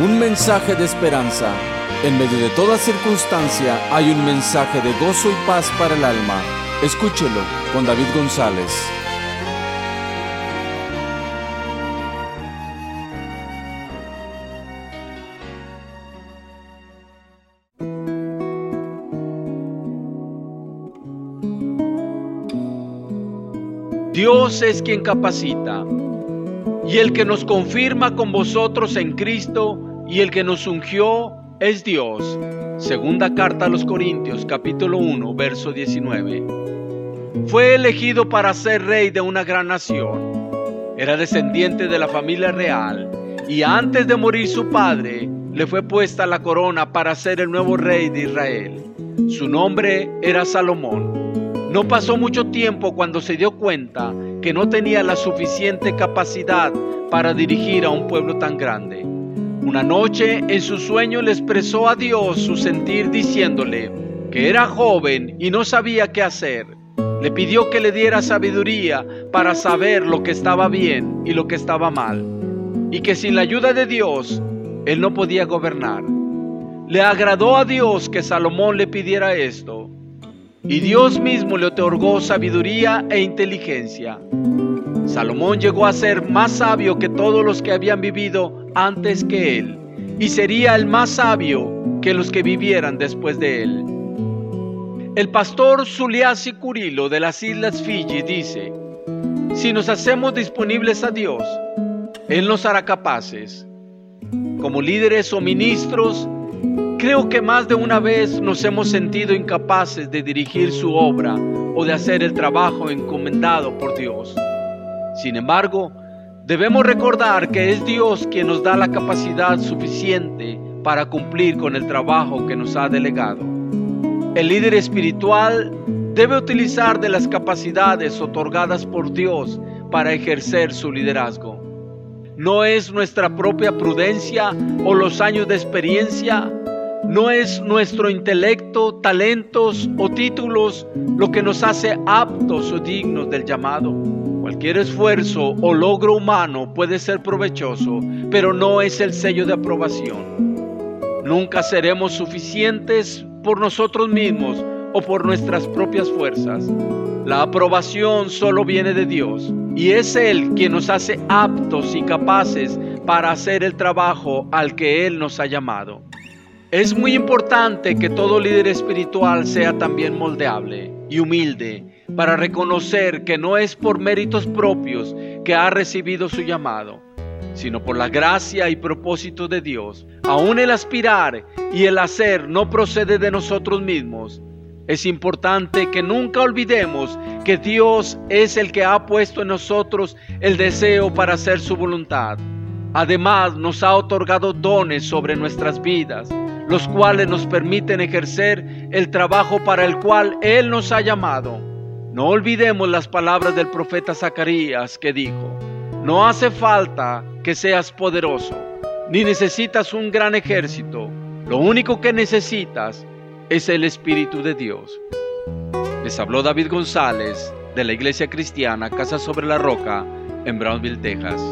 un mensaje de esperanza. En medio de toda circunstancia hay un mensaje de gozo y paz para el alma. Escúchelo con David González. Dios es quien capacita y el que nos confirma con vosotros en Cristo y el que nos ungió es Dios. Segunda carta a los Corintios capítulo 1 verso 19. Fue elegido para ser rey de una gran nación. Era descendiente de la familia real y antes de morir su padre le fue puesta la corona para ser el nuevo rey de Israel. Su nombre era Salomón. No pasó mucho tiempo cuando se dio cuenta que no tenía la suficiente capacidad para dirigir a un pueblo tan grande. Una noche en su sueño le expresó a Dios su sentir diciéndole que era joven y no sabía qué hacer. Le pidió que le diera sabiduría para saber lo que estaba bien y lo que estaba mal, y que sin la ayuda de Dios él no podía gobernar. Le agradó a Dios que Salomón le pidiera esto, y Dios mismo le otorgó sabiduría e inteligencia. Salomón llegó a ser más sabio que todos los que habían vivido antes que él, y sería el más sabio que los que vivieran después de él. El pastor Zuliasi Curilo de las Islas Fiji dice, si nos hacemos disponibles a Dios, Él nos hará capaces. Como líderes o ministros, Creo que más de una vez nos hemos sentido incapaces de dirigir su obra o de hacer el trabajo encomendado por Dios. Sin embargo, debemos recordar que es Dios quien nos da la capacidad suficiente para cumplir con el trabajo que nos ha delegado. El líder espiritual debe utilizar de las capacidades otorgadas por Dios para ejercer su liderazgo. No es nuestra propia prudencia o los años de experiencia no es nuestro intelecto, talentos o títulos lo que nos hace aptos o dignos del llamado. Cualquier esfuerzo o logro humano puede ser provechoso, pero no es el sello de aprobación. Nunca seremos suficientes por nosotros mismos o por nuestras propias fuerzas. La aprobación solo viene de Dios y es Él quien nos hace aptos y capaces para hacer el trabajo al que Él nos ha llamado. Es muy importante que todo líder espiritual sea también moldeable y humilde para reconocer que no es por méritos propios que ha recibido su llamado, sino por la gracia y propósito de Dios. Aún el aspirar y el hacer no procede de nosotros mismos. Es importante que nunca olvidemos que Dios es el que ha puesto en nosotros el deseo para hacer su voluntad. Además nos ha otorgado dones sobre nuestras vidas los cuales nos permiten ejercer el trabajo para el cual Él nos ha llamado. No olvidemos las palabras del profeta Zacarías que dijo, no hace falta que seas poderoso, ni necesitas un gran ejército, lo único que necesitas es el Espíritu de Dios. Les habló David González de la Iglesia Cristiana Casa sobre la Roca en Brownsville, Texas.